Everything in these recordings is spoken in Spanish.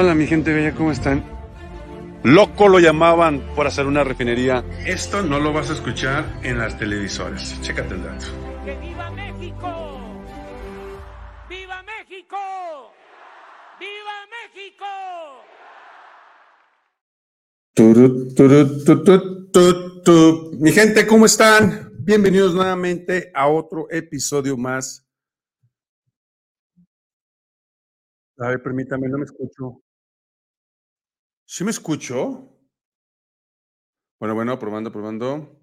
Hola mi gente bella, ¿cómo están? Loco lo llamaban por hacer una refinería. Esto no lo vas a escuchar en las televisoras. Chécate el dato. ¡Que viva México! ¡Viva México! ¡Viva México! Turut, turut. Mi gente, ¿cómo están? Bienvenidos nuevamente a otro episodio más. A ver, permítame, no me escucho. ¿Sí me escucho? Bueno, bueno, probando, probando.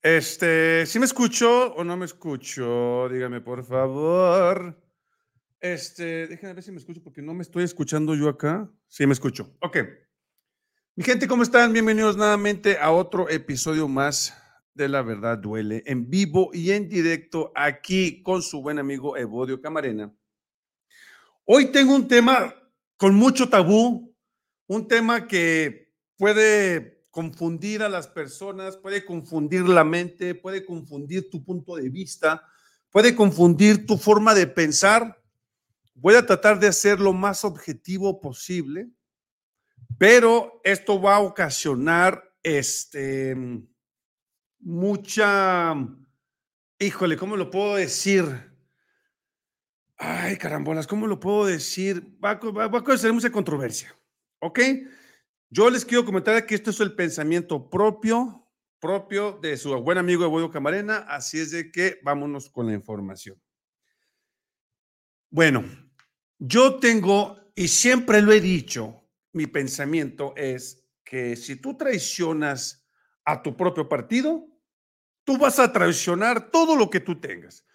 Este, ¿sí me escucho o no me escucho? Dígame, por favor. Este, déjenme ver si me escucho porque no me estoy escuchando yo acá. Sí, me escucho. Ok. Mi gente, ¿cómo están? Bienvenidos nuevamente a otro episodio más de La Verdad Duele, en vivo y en directo aquí con su buen amigo Evodio Camarena. Hoy tengo un tema con mucho tabú, un tema que puede confundir a las personas, puede confundir la mente, puede confundir tu punto de vista, puede confundir tu forma de pensar. Voy a tratar de hacer lo más objetivo posible, pero esto va a ocasionar este mucha híjole, ¿cómo lo puedo decir? Ay, carambolas, ¿cómo lo puedo decir? Va, a causar mucha controversia, ¿ok? Yo les quiero comentar que esto es el pensamiento propio, propio de su buen amigo Evodio Camarena, así es de que vámonos con la información. Bueno, yo tengo, y siempre lo he dicho, mi pensamiento es que si tú traicionas a tu propio partido, tú vas a traicionar todo lo que tú tengas.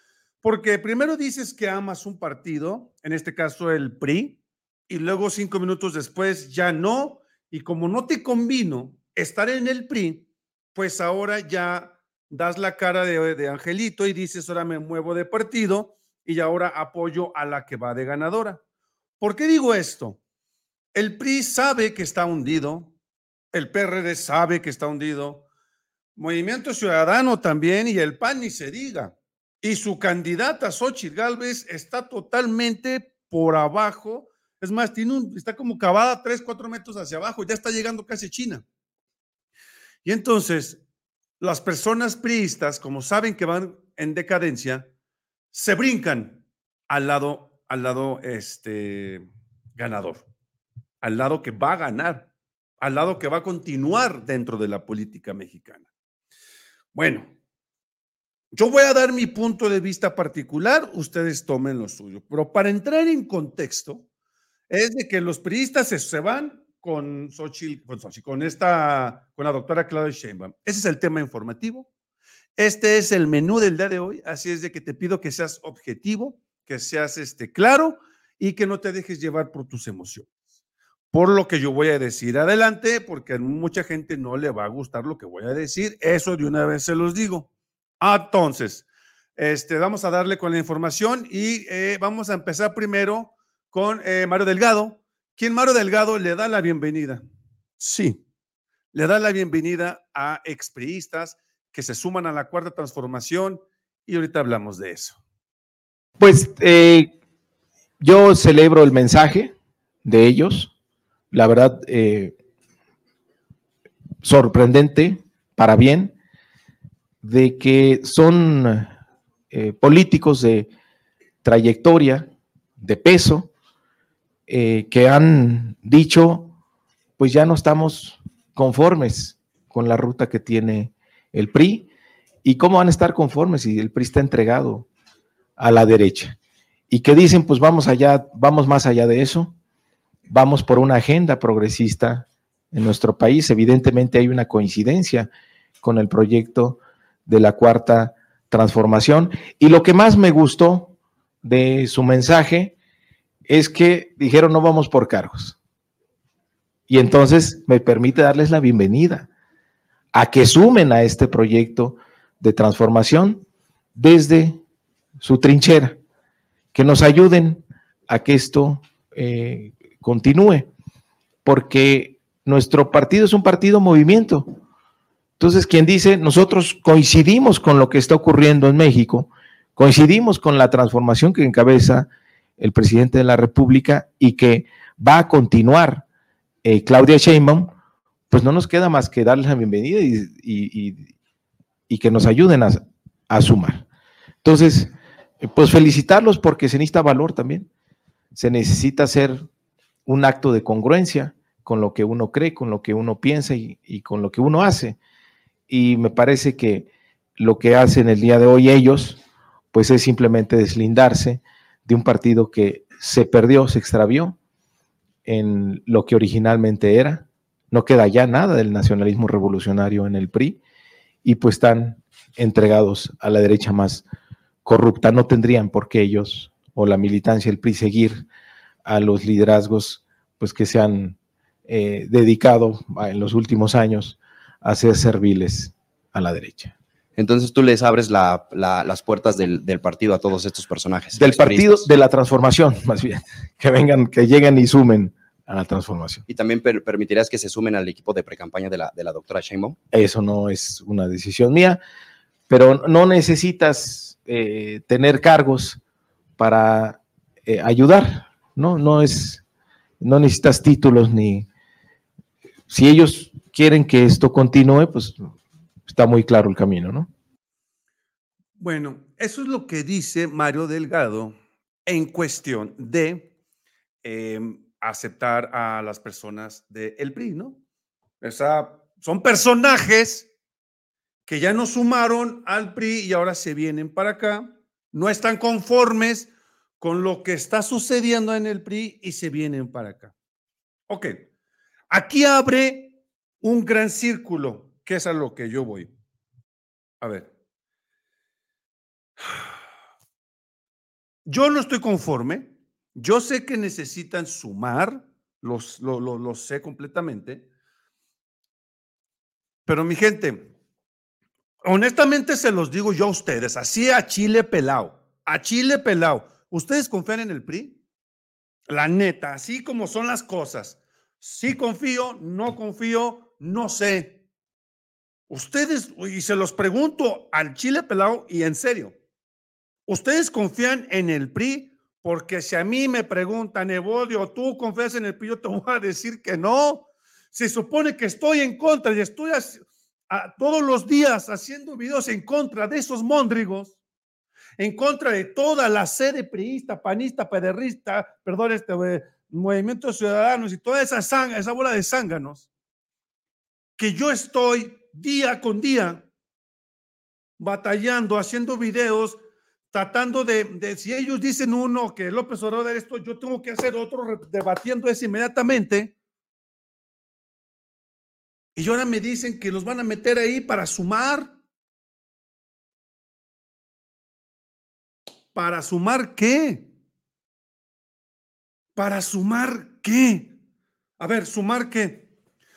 Porque primero dices que amas un partido, en este caso el PRI, y luego cinco minutos después ya no, y como no te convino estar en el PRI, pues ahora ya das la cara de, de Angelito y dices, ahora me muevo de partido y ahora apoyo a la que va de ganadora. ¿Por qué digo esto? El PRI sabe que está hundido, el PRD sabe que está hundido, Movimiento Ciudadano también y el PAN ni se diga. Y su candidata, Xochitl Gálvez, está totalmente por abajo. Es más, tiene un, está como cavada 3, 4 metros hacia abajo, ya está llegando casi a China. Y entonces, las personas priistas, como saben que van en decadencia, se brincan al lado, al lado este, ganador, al lado que va a ganar, al lado que va a continuar dentro de la política mexicana. Bueno, yo voy a dar mi punto de vista particular, ustedes tomen lo suyo, pero para entrar en contexto, es de que los priistas se, van con Xochitl, con Xochitl, con esta, con la doctora Claudia Sheinbaum. Ese es el tema informativo. Este es el menú del día de hoy, así es de que te pido que seas objetivo, que seas este, claro y que no te dejes llevar por tus emociones. Por lo que yo voy a decir adelante, porque a mucha gente no le va a gustar lo que voy a decir, eso de una vez se los digo. Entonces, este, vamos a darle con la información y eh, vamos a empezar primero con eh, Mario Delgado, quien Mario Delgado le da la bienvenida. Sí, le da la bienvenida a expriistas que se suman a la cuarta transformación y ahorita hablamos de eso. Pues eh, yo celebro el mensaje de ellos, la verdad, sorprendente, para bien, de que son eh, políticos de trayectoria, de peso, eh, que han dicho, pues ya no estamos conformes con la ruta que tiene el PRI. ¿Y cómo van a estar conformes si el PRI está entregado a la derecha? Y que dicen, pues vamos allá, vamos más allá de eso, vamos por una agenda progresista en nuestro país. Evidentemente hay una coincidencia con el proyecto de la cuarta transformación. Y lo que más me gustó de su mensaje es que dijeron no vamos por cargos. Y entonces me permite darles la bienvenida a que sumen a este proyecto de transformación desde su trinchera, que nos ayuden a que esto eh, continúe, porque nuestro partido es un partido movimiento. Entonces, quien dice, nosotros coincidimos con lo que está ocurriendo en México, coincidimos con la transformación que encabeza el presidente de la República y que va a continuar eh, Claudia Sheinbaum, pues no nos queda más que darles la bienvenida y, que nos ayuden a, a, sumar. Entonces, pues felicitarlos porque se necesita valor también. Se necesita hacer un acto de congruencia con lo que uno cree, con lo que uno piensa y, con lo que uno hace. Y me parece que lo que hacen el día de hoy ellos, pues es simplemente deslindarse de un partido que se perdió, se extravió en lo que originalmente era. No queda ya nada del nacionalismo revolucionario en el PRI y pues están entregados a la derecha más corrupta. No tendrían por qué ellos o la militancia del PRI seguir a los liderazgos pues que se han eh, dedicado en los últimos años a ser serviles a la derecha. Entonces tú les abres las puertas del, partido a todos estos personajes. Del partido de la transformación, más bien. Que vengan, que lleguen y sumen a la transformación. ¿Y también permitirás que se sumen al equipo de precampaña de la, de la doctora Sheinbaum? Eso no es una decisión mía, pero no necesitas eh, tener cargos para eh, ayudar, ¿no? No es, no necesitas títulos ni, si ellos quieren que esto continúe, pues está muy claro el camino, ¿no? Bueno, eso es lo que dice Mario Delgado en cuestión de em, aceptar a las personas del PRI, ¿no? O sea, son personajes que ya no sumaron al PRI y ahora se vienen para acá, no están conformes con lo que está sucediendo en el PRI y se vienen para acá. Ok, Aquí abre un gran círculo, que es a lo que yo voy. A ver. Yo no estoy conforme. Yo sé que necesitan sumar, los, lo, sé completamente. Pero mi gente, honestamente se los digo yo a ustedes, así a Chile pelao, a Chile pelao. ¿Ustedes confían en el PRI? La neta, así como son las cosas. Sí confío, no confío, no sé. Ustedes, y se los pregunto al Chile pelado y en serio, ¿ustedes confían en el PRI? Porque si a mí me preguntan, Evodio, ¿tú confías en el PRI? Yo te voy a decir que no. Se supone que estoy en contra y estoy todos los días haciendo videos en contra de esos móndrigos, en contra de toda la sede priista, panista, pederrista, perdón, este, movimientos ciudadanos y toda esa, sanga, esa bola de zánganos, que yo estoy día con día batallando, haciendo videos, tratando de, si ellos dicen uno que López Obrador esto, yo tengo que hacer otro debatiendo eso inmediatamente. Y ahora me dicen que los van a meter ahí para sumar. ¿Para sumar qué? ¿Para sumar qué? A ver, ¿sumar qué?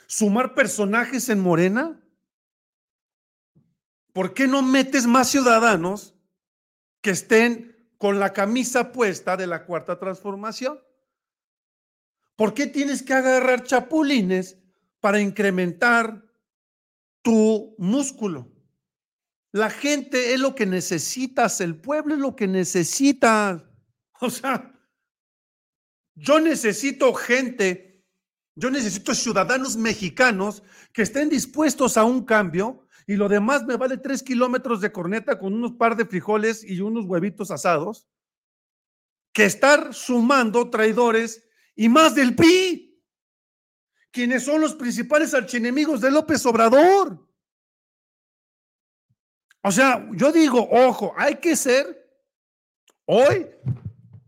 ¿Sumar personajes en Morena? ¿Por qué no metes más ciudadanos que estén con la camisa puesta de la cuarta transformación? ¿Por qué tienes que agarrar chapulines para incrementar tu músculo? La gente es lo que necesitas, el pueblo es lo que necesita. O sea, yo necesito gente, yo necesito ciudadanos mexicanos que estén dispuestos a un cambio y lo demás me vale tres kilómetros de corneta con unos par de frijoles y unos huevitos asados, que estar sumando traidores y más del PRI, quienes son los principales archienemigos de López Obrador. O sea, yo digo, ojo, hay que ser, hoy,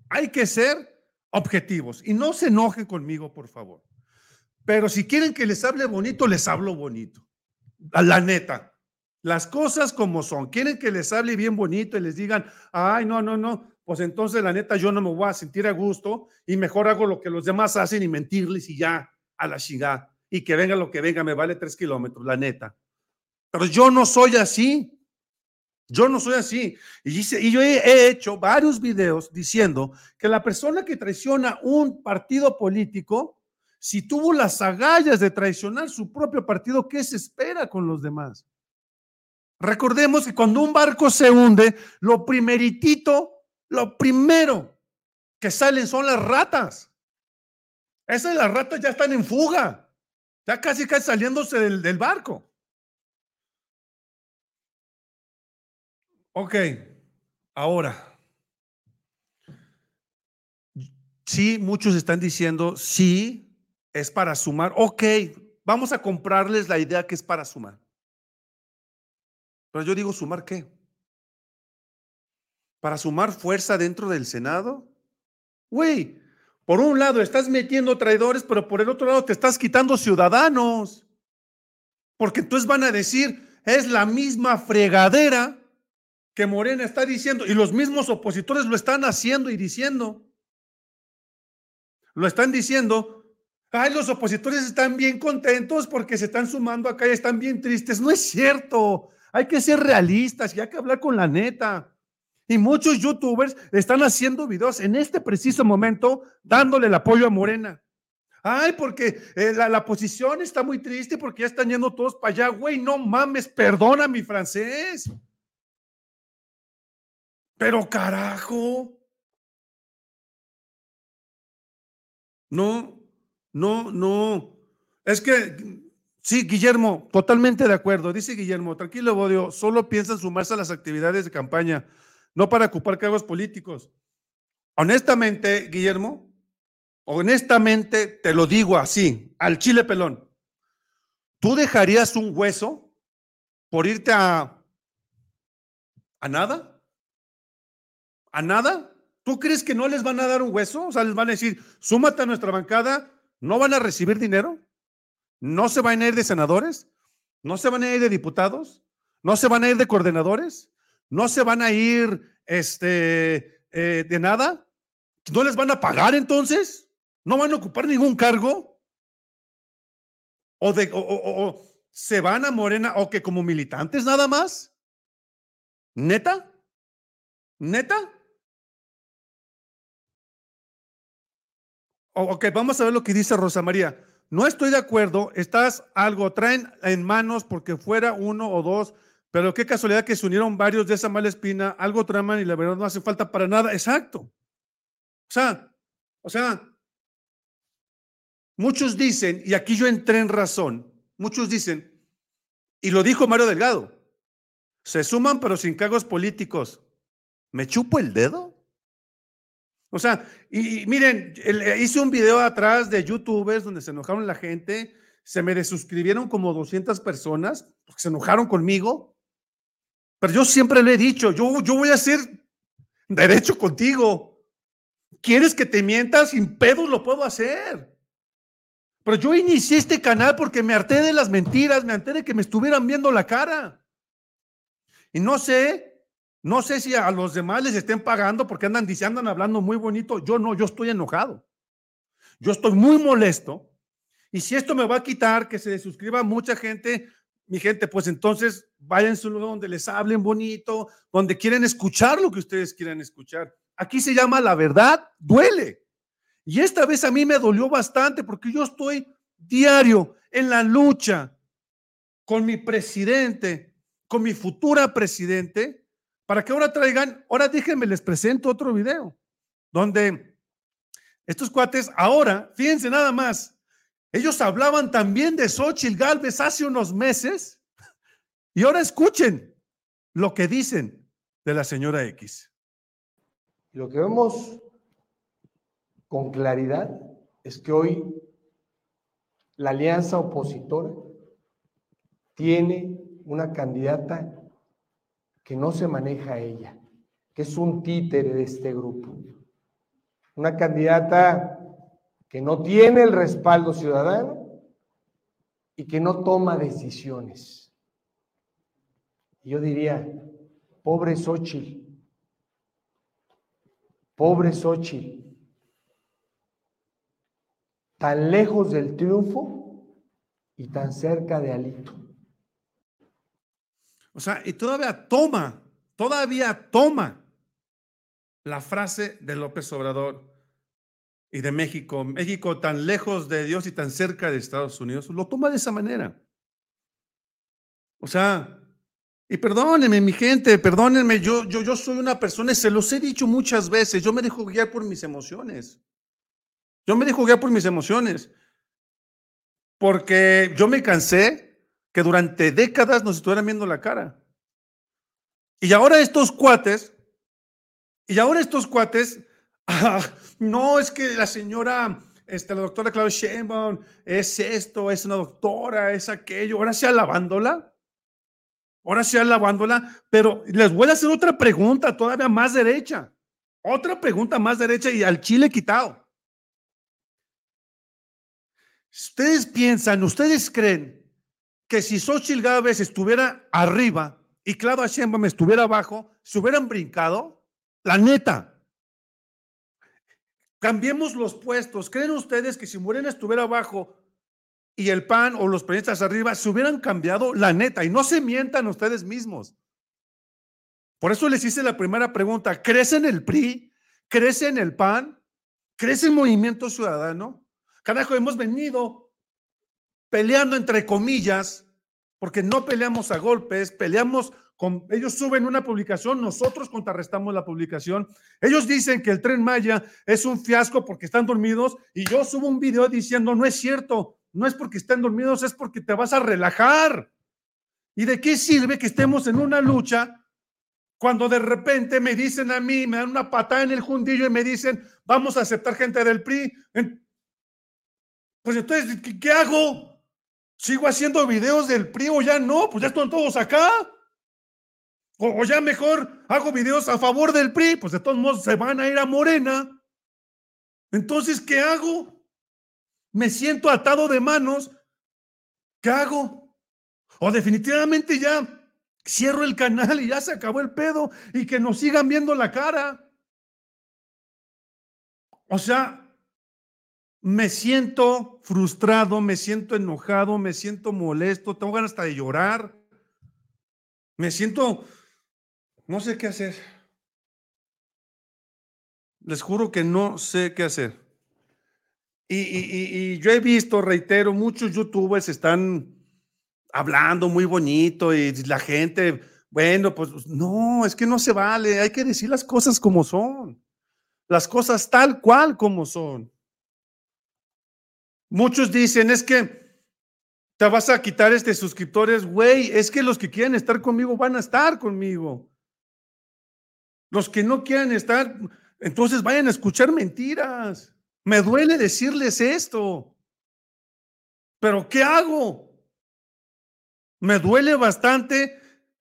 hay que ser objetivos. Y no se enojen conmigo, por favor. Pero si quieren que les hable bonito, les hablo bonito. A la neta. Las cosas como son. Quieren que les hable bien bonito y les digan, ay, no, no, no. Pues entonces, la neta, yo no me voy a sentir a gusto y mejor hago lo que los demás hacen y mentirles y ya, a la chingada. Y que venga lo que venga, me vale tres kilómetros, la neta. Pero yo no soy así. Yo no soy así. Y, yo he, hecho varios videos diciendo que la persona que traiciona un partido político, si tuvo las agallas de traicionar su propio partido, ¿qué se espera con los demás? Recordemos que cuando un barco se hunde, lo primeritito, lo primero que salen son las ratas. Esas las ratas ya están en fuga. Ya casi casi saliéndose del, del barco. Ok, ahora. Sí, muchos están diciendo, sí, es para sumar. Ok, vamos a comprarles la idea que es para sumar. Pero yo digo, ¿sumar qué? ¿Para sumar fuerza dentro del Senado? Güey, por un lado estás metiendo traidores, pero por el otro lado te estás quitando ciudadanos. Porque entonces van a decir, es la misma fregadera que Morena está diciendo, y los mismos opositores lo están haciendo y diciendo. Lo están diciendo, ay, los opositores están bien contentos porque se están sumando acá y están bien tristes. No es cierto, hay que ser realistas y hay que hablar con la neta. Y muchos youtubers están haciendo videos en este preciso momento dándole el apoyo a Morena. Ay, porque eh, la, la, posición está muy triste porque ya están yendo todos para allá. Güey, no mames, perdona mi francés. Pero carajo. No, no, no. Es que, sí, Guillermo, totalmente de acuerdo. Dice Guillermo, tranquilo, Bodio, solo piensan sumarse a las actividades de campaña no para ocupar cargos políticos. Honestamente, Guillermo, honestamente te lo digo así, al chile pelón. ¿Tú dejarías un hueso por irte a a nada? ¿A nada? ¿Tú crees que no les van a dar un hueso? O sea, les van a decir, súmate a nuestra bancada, no van a recibir dinero, no se van a ir de senadores, no se van a ir de diputados, no se van a ir de coordinadores, no se van a ir este, eh, de nada. ¿No les van a pagar entonces? ¿No van a ocupar ningún cargo? ¿O, de, o, se van a Morena o que como militantes nada más? ¿Neta? ¿Neta? Ok, vamos a ver lo que dice Rosa María. No estoy de acuerdo, estás algo, traen en manos porque fuera uno o dos pero qué casualidad que se unieron varios de esa mala espina, algo traman y la verdad no hace falta para nada. Exacto. O sea, o sea, muchos dicen, y aquí yo entré en razón, muchos dicen, y lo dijo Mario Delgado, se suman pero sin cargos políticos. ¿Me chupo el dedo? O sea, y, miren, hice un video atrás de youtubers donde se enojaron la gente, se me desuscribieron como 200 personas, porque se enojaron conmigo. Pero yo siempre le he dicho, yo, yo voy a hacer derecho contigo. ¿Quieres que te mientas? Sin pedos lo puedo hacer. Pero yo inicié este canal porque me harté de las mentiras, me harté de que me estuvieran viendo la cara. Y no sé, no sé si a los demás les estén pagando porque andan diciendo, andan hablando muy bonito. Yo no, yo estoy enojado. Yo estoy muy molesto. Y si esto me va a quitar que se suscriba mucha gente, mi gente, pues entonces vayan a donde les hablen bonito, donde quieren escuchar lo que ustedes quieran escuchar. Aquí se llama la verdad, duele. Y esta vez a mí me dolió bastante porque yo estoy diario en la lucha con mi presidente, con mi futura presidente, para que ahora traigan, ahora déjenme les presento otro video, donde estos cuates ahora, fíjense nada más, ellos hablaban también de Xochitl Galvez hace unos meses y ahora escuchen lo que dicen de la señora X. Lo que vemos con claridad es que hoy la alianza opositora tiene una candidata que no se maneja ella, que es un títere de este grupo. Una candidata que no tiene el respaldo ciudadano y que no toma decisiones. Yo diría, pobre Xochitl, pobre Xochitl, tan lejos del triunfo y tan cerca de Alito. O sea, y todavía toma, todavía toma la frase de López Obrador y de México, México tan lejos de Dios y tan cerca de Estados Unidos, lo toma de esa manera. O sea, Y perdónenme, mi gente, perdónenme, yo, yo, yo soy una persona, se los he dicho muchas veces, yo me dejo guiar por mis emociones. Yo me dejo guiar por mis emociones. Porque yo me cansé que durante décadas nos estuvieran viendo la cara. Y ahora estos cuates, y ahora estos cuates, ah, no es que la señora, este, la doctora Claudia Sheinbaum es esto, es una doctora, es aquello, ahora sea lavándola. Ahora sea lavándola, pero les voy a hacer otra pregunta todavía más derecha. Otra pregunta más derecha y al chile quitado. Ustedes piensan, ustedes creen que si Xochitl Gávez estuviera arriba y Claudia Sheinbaum estuviera abajo, se hubieran brincado? La neta. Cambiemos los puestos. ¿Creen ustedes que si Morena estuviera abajo y el PAN o los periodistas arriba se hubieran cambiado la neta y no se mientan ustedes mismos. Por eso les hice la primera pregunta, ¿crees en el PRI? ¿Crees en el PAN? ¿Crees en Movimiento Ciudadano? Carajo, hemos venido peleando entre comillas, porque no peleamos a golpes, peleamos con, ellos suben una publicación, nosotros contrarrestamos la publicación. Ellos dicen que el tren Maya es un fiasco porque están dormidos y yo subo un video diciendo, no es cierto, no es porque estén dormidos, es porque te vas a relajar. ¿Y de qué sirve que estemos en una lucha cuando de repente me dicen a mí, me dan una patada en el jundillo y me dicen, vamos a aceptar gente del PRI? Pues entonces, ¿qué, hago? ¿Sigo haciendo videos del PRI o ya no? Pues ya están todos acá. O, ya mejor hago videos a favor del PRI, pues de todos modos se van a ir a Morena. Entonces, ¿qué hago? me siento atado de manos, ¿qué hago? O definitivamente ya cierro el canal y ya se acabó el pedo y que nos sigan viendo la cara. O sea, me siento frustrado, me siento enojado, me siento molesto, tengo ganas hasta de llorar. Me siento, no sé qué hacer. Les juro que no sé qué hacer. Y, yo he visto, reitero, muchos youtubers están hablando muy bonito y la gente, bueno, pues no, es que no se vale, hay que decir las cosas como son, las cosas tal cual como son. Muchos dicen, es que te vas a quitar este suscriptores, güey, es que los que quieren estar conmigo van a estar conmigo. Los que no quieren estar, entonces vayan a escuchar mentiras. Me duele decirles esto, pero ¿qué hago? Me duele bastante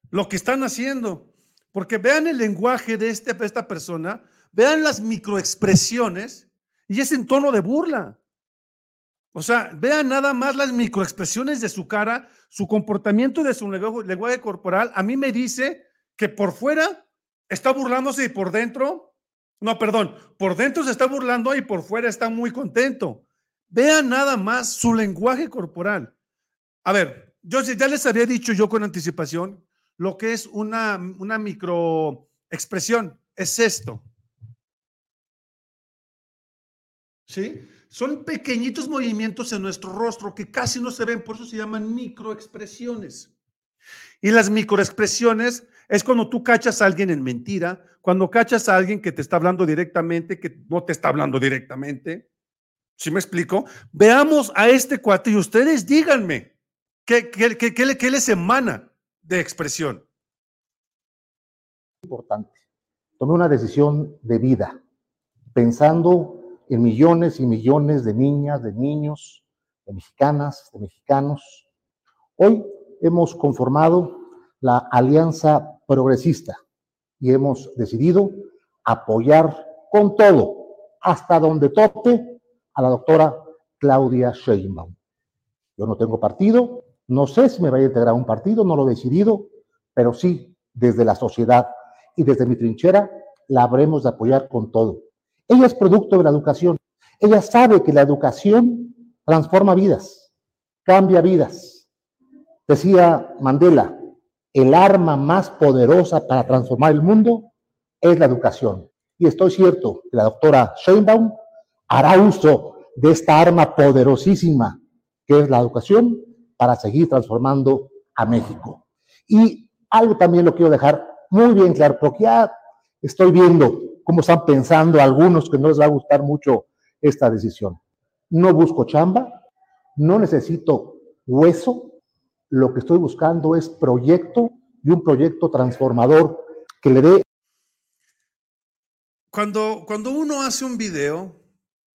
lo que están haciendo, porque vean el lenguaje de, este, esta persona, vean las microexpresiones y es en tono de burla. O sea, vean nada más las microexpresiones de su cara, su comportamiento de su lenguaje corporal. A mí me dice que por fuera está burlándose y por dentro no, perdón, por dentro se está burlando y por fuera está muy contento. Vean nada más su lenguaje corporal. A ver, yo ya les había dicho yo con anticipación lo que es una, una microexpresión. Es esto. ¿Sí? Son pequeñitos movimientos en nuestro rostro que casi no se ven, por eso se llaman microexpresiones. Y las microexpresiones es cuando tú cachas a alguien en mentira, cuando cachas a alguien que te está hablando directamente, que no te está hablando directamente. ¿Sí me explico? Veamos a este cuate y ustedes díganme qué, qué, qué, qué emana de expresión. Importante. Tomé una decisión de vida, pensando en millones y millones de niñas, de niños, de mexicanas, de mexicanos. Hoy hemos conformado la Alianza Progresista y hemos decidido apoyar con todo, hasta donde tope, a la doctora Claudia Sheinbaum. Yo no tengo partido, no sé si me vaya a integrar a un partido, no lo he decidido, pero sí, desde la sociedad y desde mi trinchera, la habremos de apoyar con todo. Ella es producto de la educación. Ella sabe que la educación transforma vidas, cambia vidas. Decía Mandela, el arma más poderosa para transformar el mundo es la educación. Y estoy cierto que la doctora Sheinbaum hará uso de esta arma poderosísima que es la educación para seguir transformando a México. Y algo también lo quiero dejar muy bien claro, porque ya estoy viendo cómo están pensando algunos que no les va a gustar mucho esta decisión. No busco chamba, no necesito hueso, lo que estoy buscando es proyecto y un proyecto transformador que le dé... Cuando, cuando uno hace un video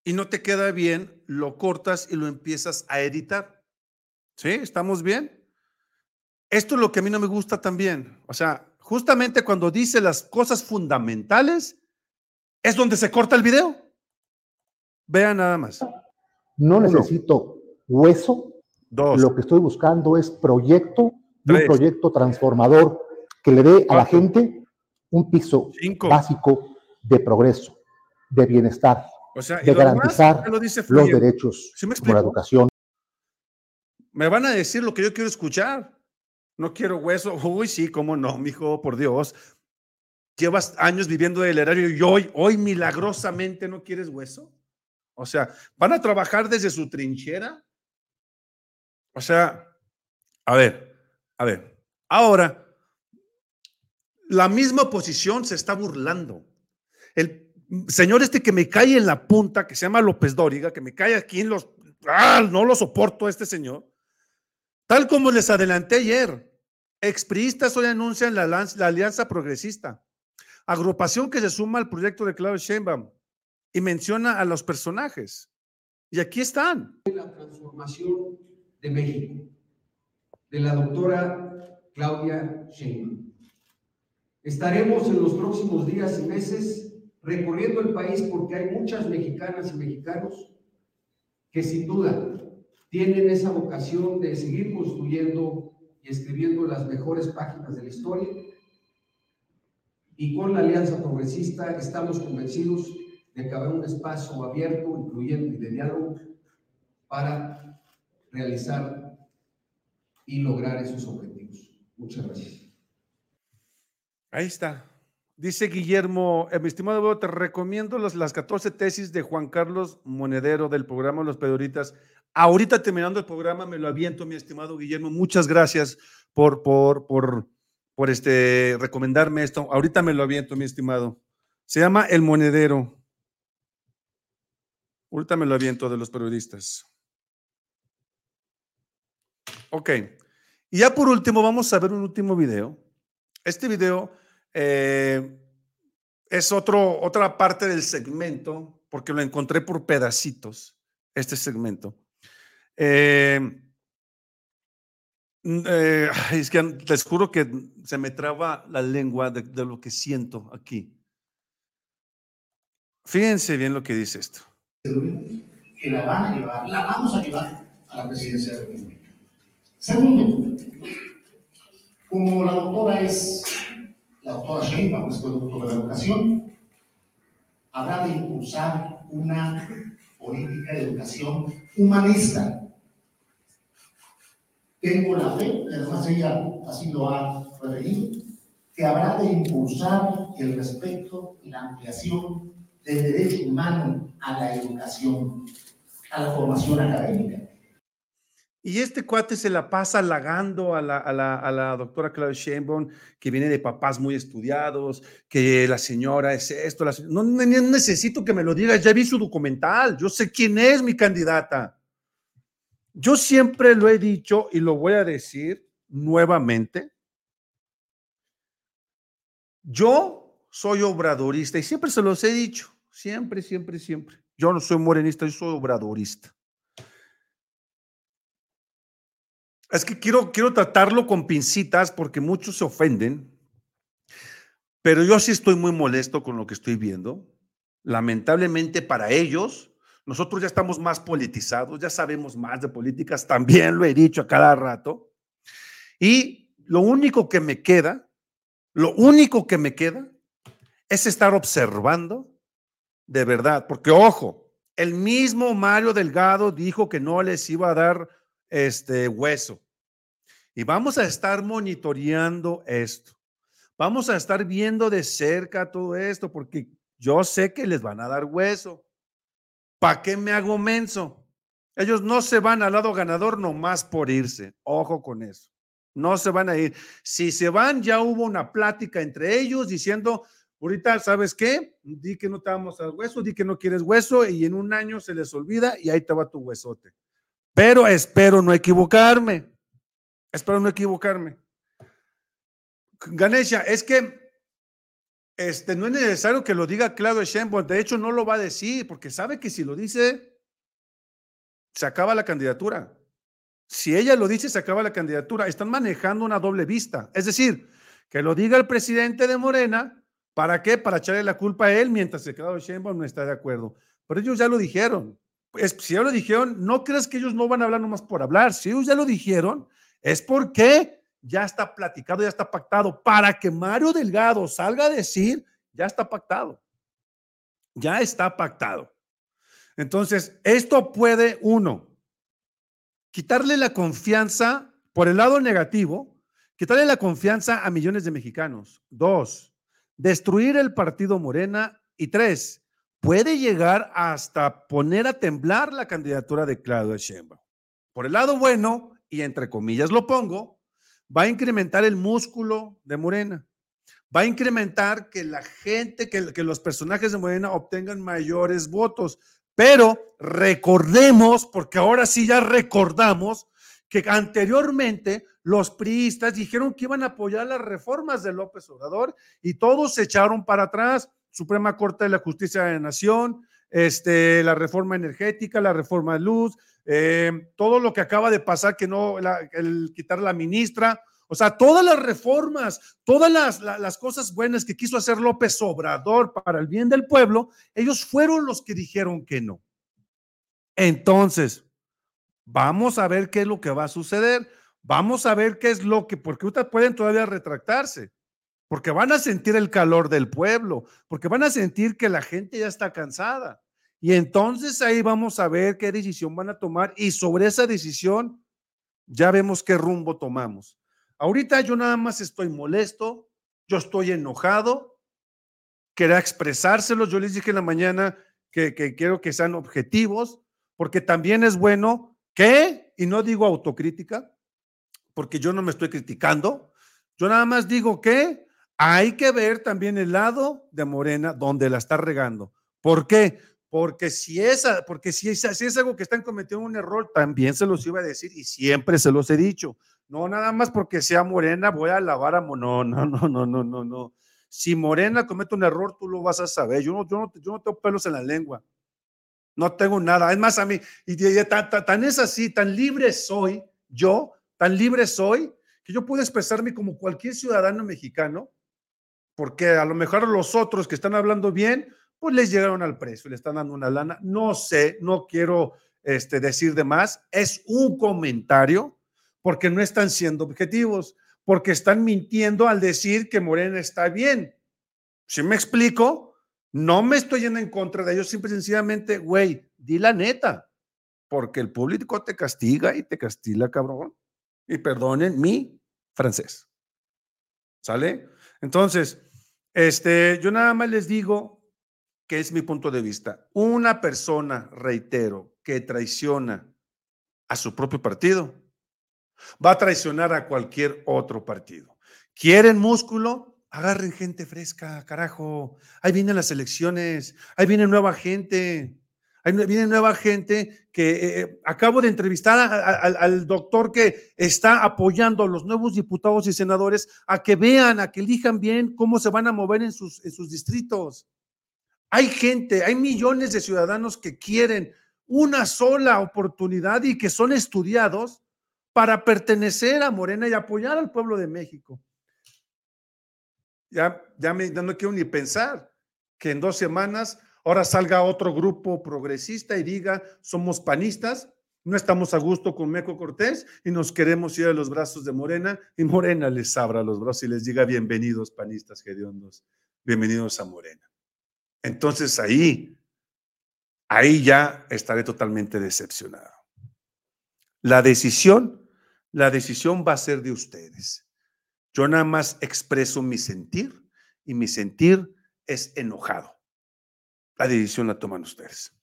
y no te queda bien, lo cortas y lo empiezas a editar. ¿Sí? ¿Estamos bien? Esto es lo que a mí no me gusta también. O sea, justamente cuando dice las cosas fundamentales, es donde se corta el video. Vean nada más. No necesito hueso. Dos. Lo que estoy buscando es proyecto Tres. un proyecto transformador que le dé a la gente un piso Cinco. básico de progreso, de bienestar, O sea, de lo garantizar ya lo dice los derechos ¿Sí me como la educación. Me van a decir lo que yo quiero escuchar. No quiero hueso. Uy, sí, cómo no, mijo, por Dios. Llevas años viviendo del erario y hoy, hoy milagrosamente no quieres hueso. O sea, van a trabajar desde su trinchera. O sea, a ver, a ver. Ahora, la misma oposición se está burlando. El señor este que me cae en la punta, que se llama López Dóriga, que me cae aquí en los... ¡Ah! No lo soporto a este señor. Tal como les adelanté ayer, expriistas hoy anuncian la, Alianza Progresista, agrupación que se suma al proyecto de Claudio Sheinbaum y menciona a los personajes. Y aquí están. la transformación de México, de la doctora Claudia Sheinbaum. Estaremos en los próximos días y meses recorriendo el país porque hay muchas mexicanas y mexicanos que sin duda tienen esa vocación de seguir construyendo y escribiendo las mejores páginas de la historia. Y con la Alianza Progresista estamos convencidos de que habrá un espacio abierto, incluyente y de diálogo para realizar y lograr esos objetivos. Muchas gracias. Ahí está. Dice Guillermo, eh, mi estimado Bebo, te recomiendo las, las 14 tesis de Juan Carlos Monedero del programa Los Pedoritas. Ahorita terminando el programa me lo aviento, mi estimado Guillermo. Muchas gracias por, por, por, por este, recomendarme esto. Ahorita me lo aviento, mi estimado. Se llama El Monedero. Ahorita me lo aviento de los periodistas. Ok. Y ya por último, vamos a ver un último video. Este video eh, es otro, otra parte del segmento, porque lo encontré por pedacitos, este segmento. Eh, eh, ay, es que les juro que se me traba la lengua de, de lo que siento aquí. Fíjense bien lo que dice esto. que la van a llevar, la vamos a llevar a la presidencia de la República. Segundo, como la doctora es, la doctora Sheinbaum es producto de educación, habrá de impulsar una política de educación humanista. Tengo la fe, además ella así lo ha referido, que habrá de impulsar el respeto y la ampliación del derecho humano a la educación, a la formación académica. Y este cuate se la pasa halagando a la, a la, a la doctora Claudia Sheinbaum, que viene de papás muy estudiados, que la señora es esto, la no- no necesito que me lo digas, ya vi su documental, yo sé quién es mi candidata. Yo siempre lo he dicho y lo voy a decir nuevamente. Yo soy obradorista y siempre se los he dicho, siempre, siempre, siempre. Yo no soy morenista, yo soy obradorista. Es que quiero, quiero tratarlo con pincitas porque muchos se ofenden, pero yo sí estoy muy molesto con lo que estoy viendo. Lamentablemente para ellos, nosotros ya estamos más politizados, ya sabemos más de políticas, también lo he dicho a cada rato. Y lo único que me queda, lo único que me queda es estar observando de verdad, porque ojo, el mismo Mario Delgado dijo que no les iba a dar este hueso. Y vamos a estar monitoreando esto. Vamos a estar viendo de cerca todo esto porque yo sé que les van a dar hueso. ¿Para qué me hago menso? Ellos no se van al lado ganador nomás por irse. Ojo con eso. No se van a ir. Si se van, ya hubo una plática entre ellos diciendo, ahorita, ¿sabes qué? Di que no te vamos a dar hueso, di que no quieres hueso y en un año se les olvida y ahí te va tu huesote. Pero espero no equivocarme. Espero no equivocarme. Ganesha, es que este, no es necesario que lo diga Claudio Sheinbaum. De hecho, no lo va a decir porque sabe que si lo dice, se acaba la candidatura. Si ella lo dice, se acaba la candidatura. Están manejando una doble vista. Es decir, que lo diga el presidente de Morena. ¿Para qué? Para echarle la culpa a él mientras el Claudio Sheinbaum no está de acuerdo. Pero ellos ya lo dijeron. si ya lo dijeron, no creas que ellos no van a hablar nomás por hablar. Si ellos ya lo dijeron, es porque ya está platicado, ya está pactado. Para que Mario Delgado salga a decir, ya está pactado. Ya está pactado. Entonces, esto puede, uno, quitarle la confianza por el lado negativo, quitarle la confianza a millones de mexicanos. Dos, destruir el partido Morena. Y tres, puede llegar hasta poner a temblar la candidatura de Claudio Sheinbaum. Por el lado bueno, y entre comillas lo pongo, va a incrementar el músculo de Morena. Va a incrementar que la gente, que, los personajes de Morena obtengan mayores votos. Pero recordemos, porque ahora sí ya recordamos, que anteriormente los priistas dijeron que iban a apoyar las reformas de López Obrador y todos se echaron para atrás. Suprema Corte de la Justicia de la Nación, este, la reforma energética, la reforma de luz, eh, todo lo que acaba de pasar, que no, el quitar la ministra, o sea, todas las reformas, todas las, las, cosas buenas que quiso hacer López Obrador para el bien del pueblo, ellos fueron los que dijeron que no. Entonces, vamos a ver qué es lo que va a suceder. Vamos a ver qué es lo que, porque ustedes pueden todavía retractarse, porque van a sentir el calor del pueblo, porque van a sentir que la gente ya está cansada. Y entonces ahí vamos a ver qué decisión van a tomar y sobre esa decisión ya vemos qué rumbo tomamos. Ahorita yo nada más estoy molesto, yo estoy enojado, quería expresárselo, yo les dije en la mañana que, que quiero que sean objetivos, porque también es bueno que, y no digo autocrítica, porque yo no me estoy criticando, yo nada más digo que hay que ver también el lado de Morena donde la está regando. ¿Por qué? Porque si es, porque si es, si es algo que están cometiendo un error, también se los iba a decir y siempre se los he dicho. No, nada más porque sea morena voy a lavar a... No, no, no, no, no, no, no. Si morena comete un error, tú lo vas a saber. Yo no, yo no, yo no tengo pelos en la lengua. No tengo nada. Es más, a mí, y, tan, tan es así, tan libre soy yo, tan libre soy, que yo puedo expresarme como cualquier ciudadano mexicano, porque a lo mejor los otros que están hablando bien, pues les llegaron al precio, le están dando una lana. No sé, no quiero este, decir de más. Es un comentario porque no están siendo objetivos, porque están mintiendo al decir que Morena está bien. Si me explico, no me estoy yendo en contra de ellos, simple y sencillamente, güey, di la neta, porque el público te castiga y te castiga, cabrón. Y perdonen mi francés. ¿Sale? Entonces, este, yo nada más les digo que es mi punto de vista. Una persona, reitero, que traiciona a su propio partido, va a traicionar a cualquier otro partido. ¿Quieren músculo? Agarren gente fresca, carajo. Ahí vienen las elecciones, ahí viene nueva gente. Ahí viene nueva gente que eh, eh, acabo de entrevistar al doctor que está apoyando a los nuevos diputados y senadores a que vean, a que elijan bien cómo se van a mover en sus, en sus distritos. Hay gente, hay millones de ciudadanos que quieren una sola oportunidad y que son estudiados para pertenecer a Morena y apoyar al pueblo de México. Ya, ya, me, no quiero ni pensar que en dos semanas ahora salga otro grupo progresista y diga, somos panistas, no estamos a gusto con Meco Cortés y nos queremos ir a los brazos de Morena y Morena les abra los brazos y les diga, bienvenidos panistas hediondos, bienvenidos a Morena. Entonces ahí, ahí ya estaré totalmente decepcionado. La decisión, la decisión va a ser de ustedes. Yo nada más expreso mi sentir y mi sentir es enojado. La decisión la toman ustedes.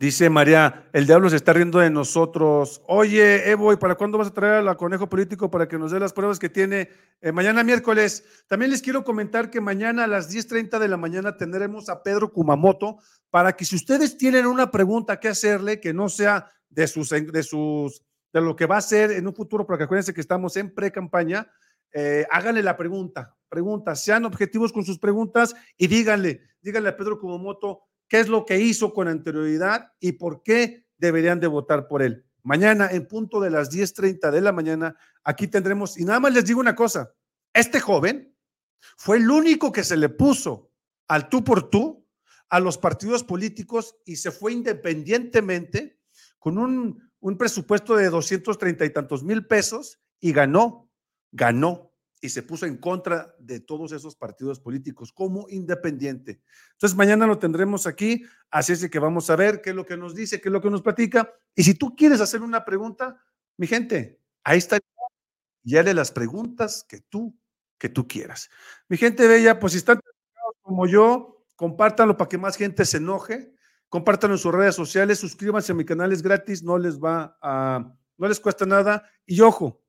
Dice María, el diablo se está riendo de nosotros. Oye, Evo, ¿y para cuándo vas a traer al conejo político para que nos dé las pruebas que tiene? Eh, mañana miércoles. También les quiero comentar que mañana a las 10.30 de la mañana tendremos a Pedro Kumamoto para que si ustedes tienen una pregunta que hacerle, que no sea de sus, de sus, de lo que va a ser en un futuro, porque acuérdense que estamos en pre-campaña, eh, háganle la pregunta, pregunta, sean objetivos con sus preguntas y díganle, díganle a Pedro Kumamoto qué es lo que hizo con anterioridad y por qué deberían de votar por él. Mañana, en punto de las 10.30 de la mañana, aquí tendremos, y nada más les digo una cosa, este joven fue el único que se le puso al tú por tú a los partidos políticos y se fue independientemente con un, un presupuesto de 230 y tantos mil pesos y ganó, ganó y se puso en contra de todos esos partidos políticos como independiente. Entonces, mañana lo tendremos aquí, así es que vamos a ver qué es lo que nos dice, qué es lo que nos platica. Y si tú quieres hacer una pregunta, mi gente, ahí está, ya de las preguntas que tú, que tú quieras. Mi gente bella, pues si están como yo, compártanlo para que más gente se enoje, compártanlo en sus redes sociales, suscríbanse a mi canal, es gratis, no les va a, no les cuesta nada. Y ojo,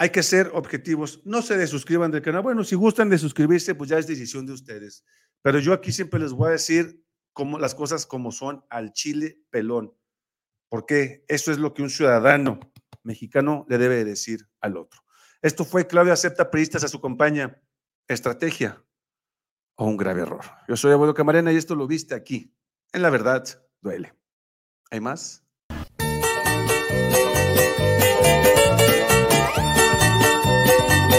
hay que ser objetivos. No se desuscriban del canal. Bueno, si gustan de suscribirse, pues ya es decisión de ustedes. Pero yo aquí siempre les voy a decir cómo, las cosas como son al chile pelón. Porque eso es lo que un ciudadano mexicano le debe decir al otro. Esto fue Claudia Acepta Peristas a su compañía. Estrategia o un grave error. Yo soy Abuelo Camarena y esto lo viste aquí. En la verdad, duele. ¿Hay más?